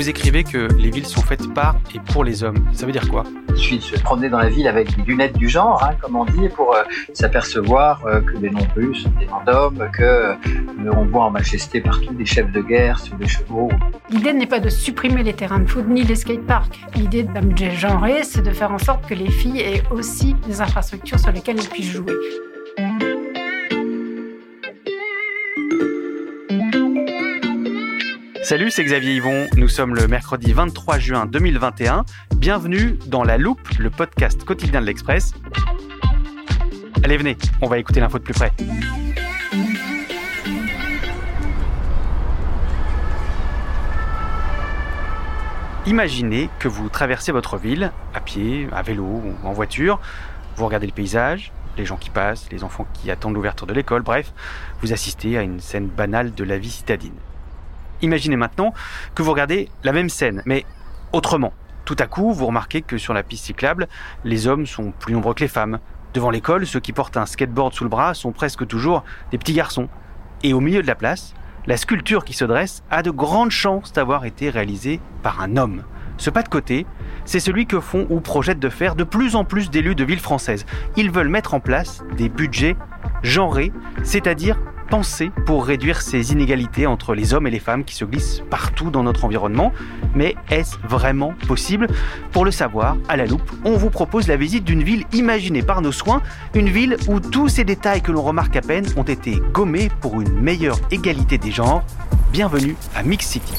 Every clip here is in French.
Vous écrivez que les villes sont faites par et pour les hommes, ça veut dire quoi? Il suffit de se promener dans la ville avec des lunettes du genre, hein, comme on dit, pour euh, s'apercevoir euh, que les non-plus sont des noms d'hommes, que euh, on voit en majesté partout des chefs de guerre sur des chevaux. L'idée n'est pas de supprimer les terrains de foot ni les skateparks. L'idée d'un budget genré, c'est de faire en sorte que les filles aient aussi des infrastructures sur lesquelles elles puissent jouer. Salut, c'est Xavier Yvon. Nous sommes le mercredi 23 juin 2021. Bienvenue dans La Loupe, le podcast quotidien de l'Express. Allez, venez, on va écouter l'info de plus près. Imaginez que vous traversez votre ville à pied, à vélo ou en voiture. Vous regardez le paysage, les gens qui passent, les enfants qui attendent l'ouverture de l'école, bref, vous assistez à une scène banale de la vie citadine. Imaginez maintenant que vous regardez la même scène, mais autrement. Tout à coup, vous remarquez que sur la piste cyclable, les hommes sont plus nombreux que les femmes. Devant l'école, ceux qui portent un skateboard sous le bras sont presque toujours des petits garçons. Et au milieu de la place, la sculpture qui se dresse a de grandes chances d'avoir été réalisée par un homme. Ce pas de côté, c'est celui que font ou projettent de faire de plus en plus d'élus de villes françaises. Ils veulent mettre en place des budgets genrés, c'est-à-dire pensés pour réduire ces inégalités entre les hommes et les femmes qui se glissent partout dans notre environnement. Mais est-ce vraiment possible? Pour le savoir, à la loupe, on vous propose la visite d'une ville imaginée par nos soins, une ville où tous ces détails que l'on remarque à peine ont été gommés pour une meilleure égalité des genres. Bienvenue à Mix City.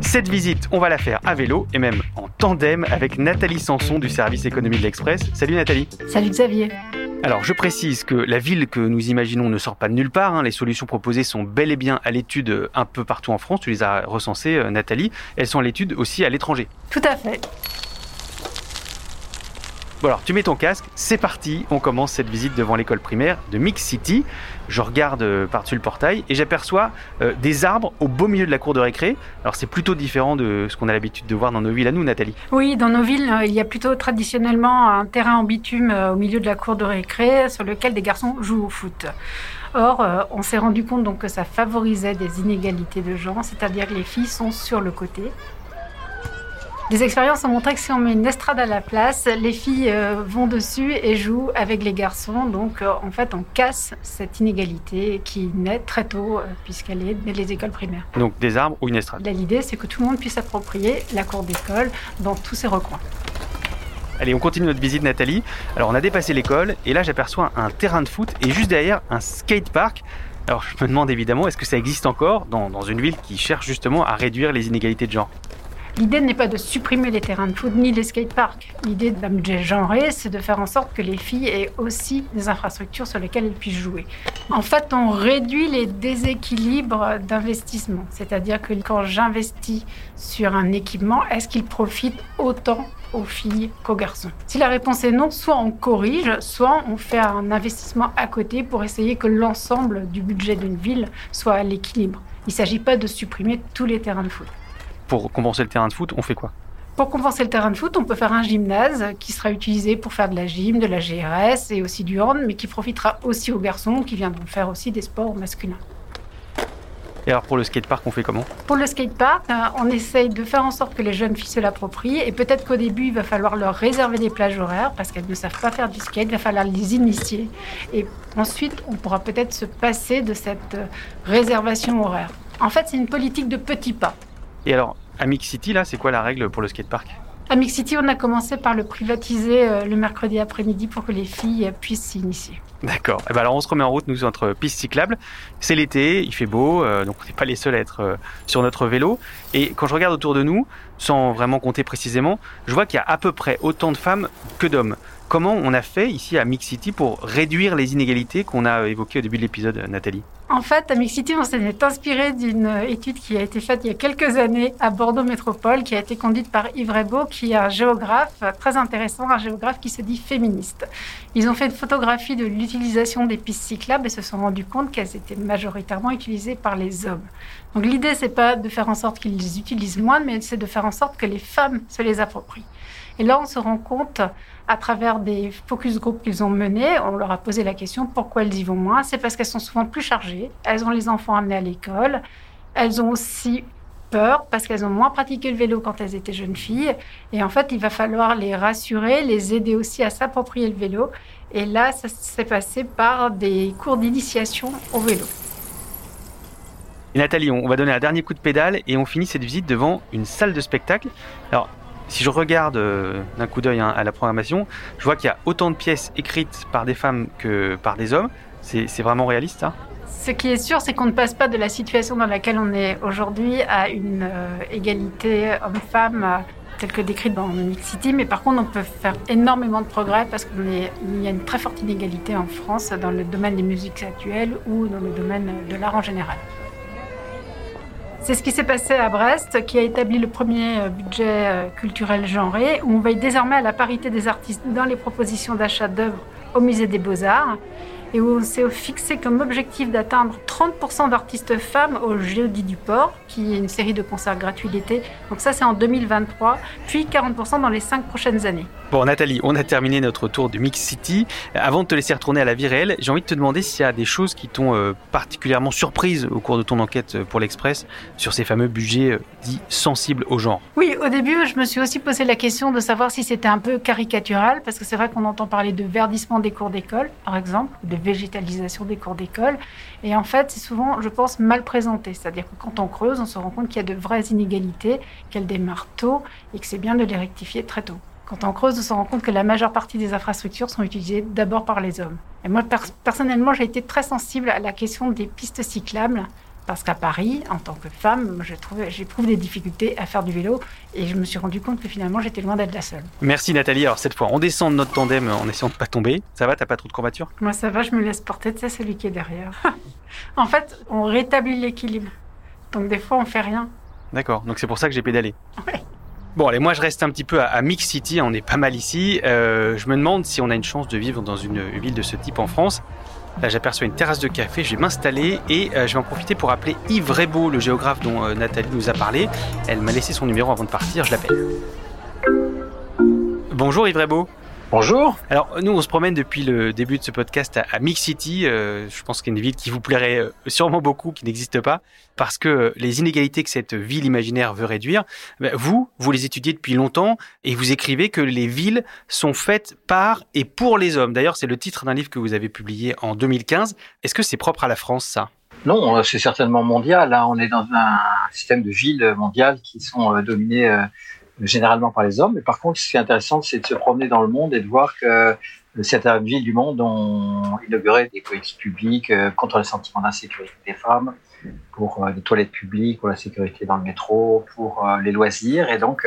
Cette visite, on va la faire à vélo et même tandem avec Nathalie Sanson du service économie de l'Express. Salut Nathalie. Salut Xavier. Alors je précise que la ville que nous imaginons ne sort pas de nulle part. hein. Les solutions proposées sont bel et bien à l'étude un peu partout en France. Tu les as recensées, euh, Nathalie. Elles sont à l'étude aussi à l'étranger. Tout à fait. Bon alors, tu mets ton casque, c'est parti, on commence cette visite devant l'école primaire de Mix City. Je regarde euh, par-dessus le portail et j'aperçois euh, des arbres au beau milieu de la cour de récré. Alors c'est plutôt différent de ce qu'on a l'habitude de voir dans nos villes à nous, Nathalie. Oui, dans nos villes, euh, il y a plutôt traditionnellement un terrain en bitume au milieu de la cour de récré sur lequel des garçons jouent au foot. Or, on s'est rendu compte donc que ça favorisait des inégalités de genre, c'est-à-dire que les filles sont sur le côté. Des expériences ont montré que si on met une estrade à la place, les filles euh, vont dessus et jouent avec les garçons. Donc, euh, en fait, on casse cette inégalité qui naît très tôt, euh, puisqu'elle est dès les écoles primaires. Donc des arbres ou une estrade. L'idée, c'est que tout le monde puisse s'approprier la cour d'école dans tous ses recoins. Allez, on continue notre visite, Nathalie. Alors on a dépassé l'école et là j'aperçois un terrain de foot et juste derrière un skatepark. Alors je me demande évidemment, est-ce que ça existe encore dans, dans une ville qui cherche justement à réduire les inégalités de genre? L'idée n'est pas de supprimer les terrains de foot ni les skateparks. L'idée d'un budget genré, c'est de faire en sorte que les filles aient aussi des infrastructures sur lesquelles elles puissent jouer. En fait, on réduit les déséquilibres d'investissement. C'est-à-dire que quand j'investis sur un équipement, est-ce qu'il profite autant aux filles qu'aux garçons? Si la réponse est non, soit on corrige, soit on fait un investissement à côté pour essayer que l'ensemble du budget d'une ville soit à l'équilibre. Il ne s'agit pas de supprimer tous les terrains de foot. Pour compenser le terrain de foot, on fait quoi? Pour compenser le terrain de foot, on peut faire un gymnase qui sera utilisé pour faire de la gym, de la GRS et aussi du hand, mais qui profitera aussi aux garçons qui viendront faire aussi des sports masculins. Et alors pour le skatepark, on fait comment? Pour le skatepark, euh, on essaye de faire en sorte que les jeunes filles se l'approprient et peut-être qu'au début, il va falloir leur réserver des plages horaires parce qu'elles ne savent pas faire du skate, il va falloir les initier. Et ensuite, on pourra peut-être se passer de cette euh, réservation horaire. En fait, c'est une politique de petits pas. Et alors, à Mix City, là, c'est quoi la règle pour le skatepark? À Mix City, on a commencé par le privatiser euh, le mercredi après-midi pour que les filles puissent s'initier. D'accord. Eh ben alors on se remet en route, nous, entre pistes cyclables. C'est l'été, il fait beau, euh, donc on n'est pas les seuls à être euh, sur notre vélo. Et quand je regarde autour de nous, sans vraiment compter précisément, je vois qu'il y a à peu près autant de femmes que d'hommes. Comment on a fait ici à Mix City pour réduire les inégalités qu'on a évoquées au début de l'épisode, Nathalie En fait, à Mix City, on s'est inspiré d'une étude qui a été faite il y a quelques années à Bordeaux Métropole, qui a été conduite par Yves Rebaud, qui est un géographe très intéressant, un géographe qui se dit féministe. Ils ont fait une photographie de l'utilisation des pistes cyclables et se sont rendus compte qu'elles étaient majoritairement utilisées par les hommes. Donc l'idée, c'est pas de faire en sorte qu'ils les utilisent moins, mais c'est de faire en sorte que les femmes se les approprient. Et là, on se rend compte, à travers des focus group qu'ils ont menés, on leur a posé la question pourquoi elles y vont moins? C'est parce qu'elles sont souvent plus chargées, elles ont les enfants amenés à l'école, elles ont aussi peur parce qu'elles ont moins pratiqué le vélo quand elles étaient jeunes filles. Et en fait, il va falloir les rassurer, les aider aussi à s'approprier le vélo. Et là, ça s'est passé par des cours d'initiation au vélo. Nathalie, on va donner un dernier coup de pédale et on finit cette visite devant une salle de spectacle. Alors, si je regarde euh, d'un coup d'œil hein, à la programmation, je vois qu'il y a autant de pièces écrites par des femmes que par des hommes. C'est vraiment réaliste, ça? Ce qui est sûr, c'est qu'on ne passe pas de la situation dans laquelle on est aujourd'hui à une euh, égalité homme-femme euh, telle que décrite dans Mix City, mais par contre, on peut faire énormément de progrès parce qu'il y a une très forte inégalité en France dans le domaine des musiques actuelles ou dans le domaine de l'art en général. C'est ce qui s'est passé à Brest, qui a établi le premier euh, budget euh, culturel genré, où on veille désormais à la parité des artistes dans les propositions d'achat d'œuvres au musée des beaux-arts et où on s'est fixé comme objectif d'atteindre 30% d'artistes femmes au Géodie du Port, qui est une série de concerts gratuits d'été. Donc ça, c'est en 2023, puis 40% dans les cinq prochaines années. Bon, Nathalie, on a terminé notre tour du Mix City. Avant de te laisser retourner à la vie réelle, j'ai envie de te demander s'il y a des choses qui t'ont euh, particulièrement surprise au cours de ton enquête euh, pour l'Express sur ces fameux budgets euh, dits sensibles au genre. Oui, au début, je me suis aussi posé la question de savoir si c'était un peu caricatural, parce que c'est vrai qu'on entend parler de verdissement des cours d'école, par exemple, de végétalisation des cours d'école. Et en fait, c'est souvent, je pense, mal présenté. C'est-à-dire que quand on creuse, on se rend compte qu'il y a de vraies inégalités, qu'elles démarrent tôt et que c'est bien de les rectifier très tôt. Quand on creuse, on se rend compte que la majeure partie des infrastructures sont utilisées d'abord par les hommes. Et moi, personnellement, j'ai été très sensible à la question des pistes cyclables. Parce qu'à Paris, en tant que femme, j'éprouve des difficultés à faire du vélo et je me suis rendu compte que finalement j'étais loin d'être la seule. Merci Nathalie. Alors cette fois, on descend de notre tandem en essayant de pas tomber. Ça va, t'as pas trop de courbatures? Moi ça va, je me laisse porter, de celui qui est derrière. en fait, on rétablit l'équilibre. Donc des fois, on fait rien. D'accord, donc c'est pour ça que j'ai pédalé. Bon, allez, moi je reste un petit peu à, Mix City, on est pas mal ici. Euh, je me demande si on a une chance de vivre dans une ville de ce type en France. Là, j'aperçois une terrasse de café, je vais m'installer et euh, je vais en profiter pour appeler Yves Rebaud, le géographe dont euh, Nathalie nous a parlé. Elle m'a laissé son numéro avant de partir, je l'appelle. Bonjour Yves Rebaud. Bonjour. Alors nous on se promène depuis le début de ce podcast à, Mix City. Euh, je pense qu'il y a une ville qui vous plairait euh, sûrement beaucoup, qui n'existe pas, parce que euh, les inégalités que cette ville imaginaire veut réduire, ben, vous, vous les étudiez depuis longtemps et vous écrivez que les villes sont faites par et pour les hommes. D'ailleurs c'est le titre d'un livre que vous avez publié en 2015. Est-ce que c'est propre à la France ça? Non, c'est certainement mondial. Là, on est dans un système de villes mondiales qui sont dominées généralement par les hommes. Mais par contre, ce qui est intéressant, c'est de se promener dans le monde et de voir que certaines villes du monde ont inauguré des politiques publiques euh, contre le sentiment d'insécurité des femmes, pour euh, les toilettes publiques, pour la sécurité dans le métro, pour euh, les loisirs. Et donc,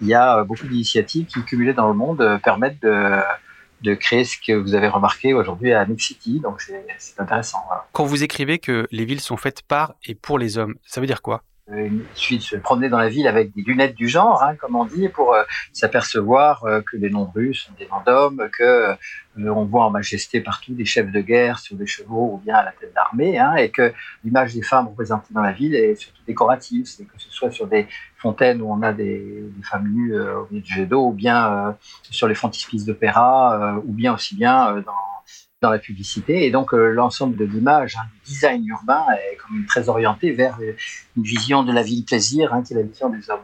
il y a beaucoup d'initiatives qui, cumulées dans le monde, permettent de, de créer ce que vous avez remarqué aujourd'hui à Mix City. Donc, c'est intéressant. Quand vous écrivez que les villes sont faites par et pour les hommes, ça veut dire quoi? Il suffit de se promener dans la ville avec des lunettes du genre, hein, comme on dit, pour euh, s'apercevoir euh, que les non-russes sont des noms d'hommes, que euh, on voit en majesté partout des chefs de guerre sur des chevaux ou bien à la tête d'armée, hein, et que l'image des femmes représentées dans la ville est surtout décorative, c'est que ce soit sur des fontaines où on a des, des femmes nues au milieu du jet d'eau, ou bien sur les frontispices d'opéra, ou bien aussi bien dans dans la publicité. Et donc, euh, l'ensemble de l'image, hein, du design urbain est comme très orienté vers une vision de la ville plaisir, hein, qui est la vision des hommes.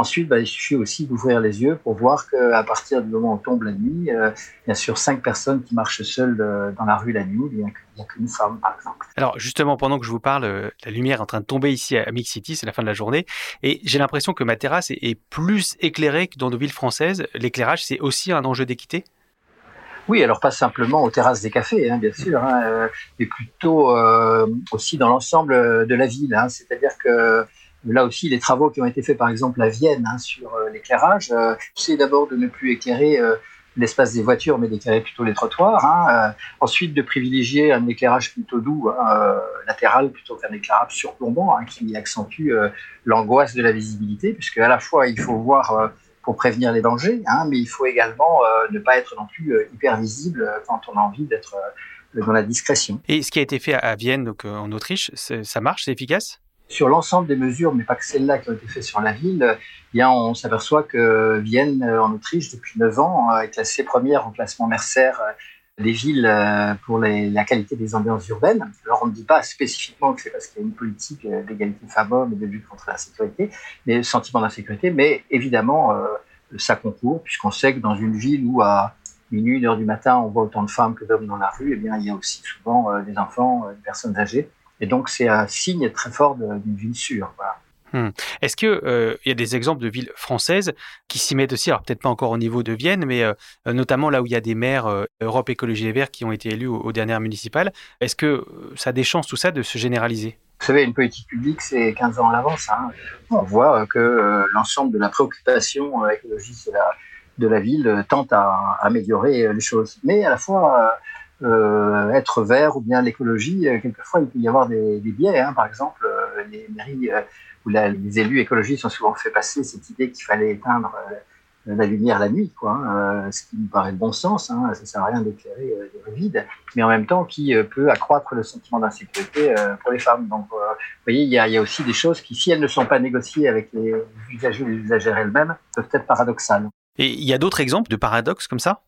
Ensuite, bah, il suffit aussi d'ouvrir les yeux pour voir qu'à partir du moment où tombe la nuit, euh, bien sûr, cinq personnes qui marchent seules euh, dans la rue la nuit, il n'y a qu'une femme, par exemple. Alors, justement, pendant que je vous parle, euh, la lumière est en train de tomber ici à Mix City, c'est la fin de la journée, et j'ai l'impression que ma terrasse est, plus éclairée que dans nos villes françaises. L'éclairage, c'est aussi un enjeu d'équité? Oui, alors pas simplement aux terrasses des cafés, hein, bien sûr, hein, mais plutôt aussi dans l'ensemble de la ville. Hein. C'est-à-dire que Là aussi, les travaux qui ont été faits, par exemple, à Vienne sur euh, l'éclairage, euh, c'est d'abord de ne plus éclairer euh, l'espace des voitures, mais d'éclairer plutôt les trottoirs. Ensuite, de privilégier un éclairage plutôt doux, latéral, plutôt qu'un éclairage surplombant, qui accentue l'angoisse de la visibilité, puisque à la fois, il faut voir pour prévenir les dangers, mais il faut également ne pas être non plus hyper visible quand on a envie d'être dans la discrétion. Et ce qui a été fait à Vienne, donc en Autriche, ça marche, c'est efficace? Sur l'ensemble des mesures, mais pas que celles-là qui ont été faites sur la ville, eh bien, on s'aperçoit que Vienne, euh, en Autriche, depuis 9 ans, est classée première au classement Mercer euh, des villes euh, pour la qualité des ambiances urbaines. Alors, on ne dit pas spécifiquement que c'est parce qu'il y a une politique d'égalité femmes-hommes et de lutte contre la sécurité, mais le sentiment d'insécurité, mais évidemment, ça concourt, puisqu'on sait que dans une ville où à minuit, une heure du matin, on voit autant de femmes que d'hommes dans la rue, eh bien, il y a aussi souvent des enfants, des personnes âgées et donc, c'est un signe très fort d'une ville sûre. Hmm. Est-ce qu'il euh, y a des exemples de villes françaises qui s'y mettent aussi, alors peut-être pas encore au niveau de Vienne, mais euh, notamment là où il y a des maires euh, Europe Écologie Les Verts qui ont été élus aux, dernières municipales, est-ce que ça a des chances tout ça de se généraliser? Vous savez, une politique publique, c'est 15 ans à l'avance. Hein. On voit que l'ensemble de la préoccupation écologiste de la, ville tente à améliorer les choses. Mais à la fois, être vert ou bien l'écologie, quelquefois il peut y avoir des, biais. Hein. Par exemple, les mairies où les élus écologistes ont souvent fait passer cette idée qu'il fallait éteindre la lumière la nuit, quoi, hein, ce qui me paraît de bon sens. Hein, ça sert à rien d'éclairer des rues vides, mais en même temps qui peut accroître le sentiment d'insécurité pour les femmes. Donc, vous voyez, il y, y, a, aussi des choses qui, si elles ne sont pas négociées avec les usagers et les usagères elles-mêmes, peuvent être paradoxales. Et il y a d'autres exemples de paradoxes comme ça?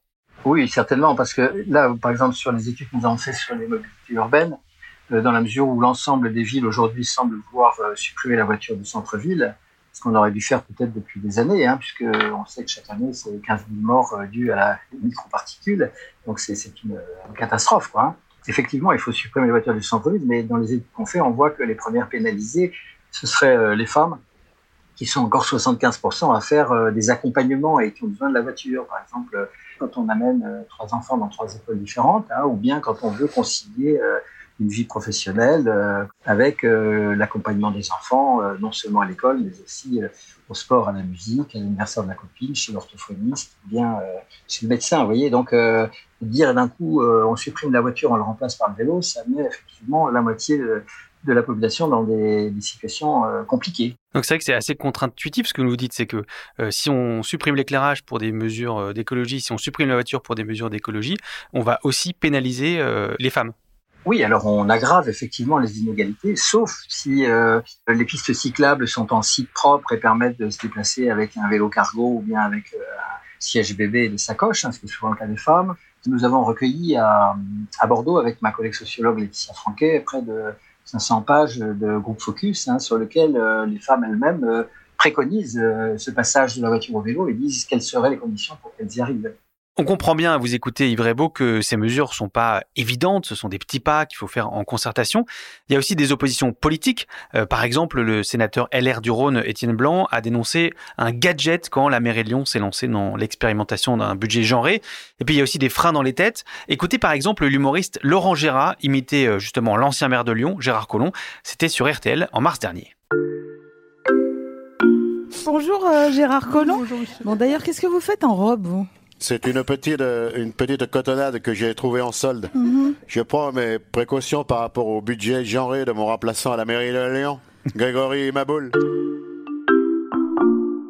Oui, certainement, parce que là, par exemple, sur les études que nous avons faites sur les mobilités urbaines, euh, dans la mesure où l'ensemble des villes aujourd'hui semblent vouloir euh, supprimer la voiture du centre-ville, ce qu'on aurait dû faire peut-être depuis des années, hein, puisque on sait que chaque année, c'est 15 000 morts euh, dus à la microparticule, donc c'est une, catastrophe. Hein. Effectivement, il faut supprimer les voitures du centre-ville, mais dans les études qu'on fait, on voit que les premières pénalisées, ce seraient les femmes, qui sont encore 75% à faire des accompagnements et qui ont besoin de la voiture. Par exemple, quand on amène euh, trois enfants dans trois écoles différentes, hein, ou bien quand on veut concilier euh, une vie professionnelle euh, avec l'accompagnement des enfants, non seulement à l'école, mais aussi au sport, à la musique, à l'anniversaire de la copine, chez l'orthophoniste, ou bien chez le médecin. Vous voyez, donc dire d'un coup on supprime la voiture, on le remplace par le vélo, ça met effectivement la moitié de la population dans des, situations euh, compliquées. Donc c'est vrai que c'est assez contre-intuitif ce que vous dites, c'est que euh, si on supprime l'éclairage pour des mesures euh, d'écologie, si on supprime la voiture pour des mesures d'écologie, on va aussi pénaliser les femmes. Oui, alors on aggrave effectivement les inégalités, sauf si les pistes cyclables sont en site propre et permettent de se déplacer avec un vélo cargo ou bien avec un siège bébé et des sacoches, hein, ce qui est souvent le cas des femmes. Nous avons recueilli à, Bordeaux avec ma collègue sociologue Laetitia Franquet près de 500 pages de groupe focus hein, sur lequel euh, les femmes elles-mêmes euh, préconisent euh, ce passage de la voiture au vélo et disent quelles seraient les conditions pour qu'elles y arrivent. On comprend bien à vous écouter Yves Beau que ces mesures sont pas évidentes, ce sont des petits pas qu'il faut faire en concertation. Il y a aussi des oppositions politiques. Euh, par exemple, le sénateur LR du Rhône, Étienne Blanc, a dénoncé un gadget quand la mairie de Lyon s'est lancée dans l'expérimentation d'un budget genré. Et puis il y a aussi des freins dans les têtes. Écoutez par exemple l'humoriste Laurent Gérard imiter euh, justement l'ancien maire de Lyon, Gérard Collomb. C'était sur RTL en mars dernier. Bonjour euh, Gérard Collomb. bon d'ailleurs, qu'est-ce que vous faites en robe vous? C'est une petite, euh, une petite cotonnade que j'ai trouvée en solde. Mhm. Je prends mes précautions par rapport au budget genré de mon remplaçant à la mairie de Lyon, Grégory Maboul.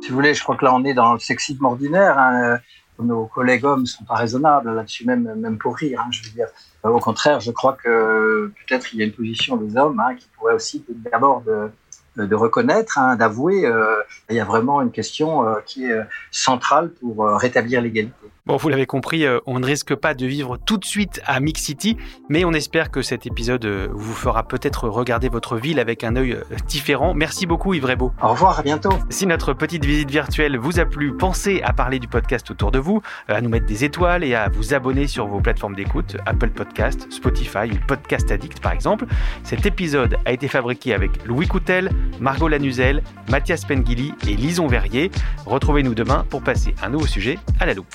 Si vous voulez, je crois que là on est dans le sexisme ordinaire. Hein. Nos collègues hommes sont pas raisonnables là-dessus, même, même pour rire. Hein, je veux dire. Au contraire, je crois que peut-être il y a une position des hommes hein, qui pourrait aussi d'abord de, de reconnaître, hein, d'avouer, euh, il y a vraiment une question euh, qui est euh, centrale pour rétablir l'égalité. Bon, vous l'avez compris, euh, on ne risque pas de vivre tout de suite à Mix City, mais on espère que cet épisode euh, vous fera peut-être regarder votre ville avec un œil euh, différent. Merci beaucoup Yves Rebaud. Au revoir, à bientôt. Si notre petite visite virtuelle vous a plu, pensez à parler du podcast autour de vous, à nous mettre des étoiles et à vous abonner sur vos plateformes d'écoute, Apple Podcast, Spotify ou Podcast Addict par exemple. Cet épisode a été fabriqué avec Louis Coutel, Margot Lanuzel, Mathias Pengili et Lison Verrier. Retrouvez-nous demain pour passer un nouveau sujet à la loupe.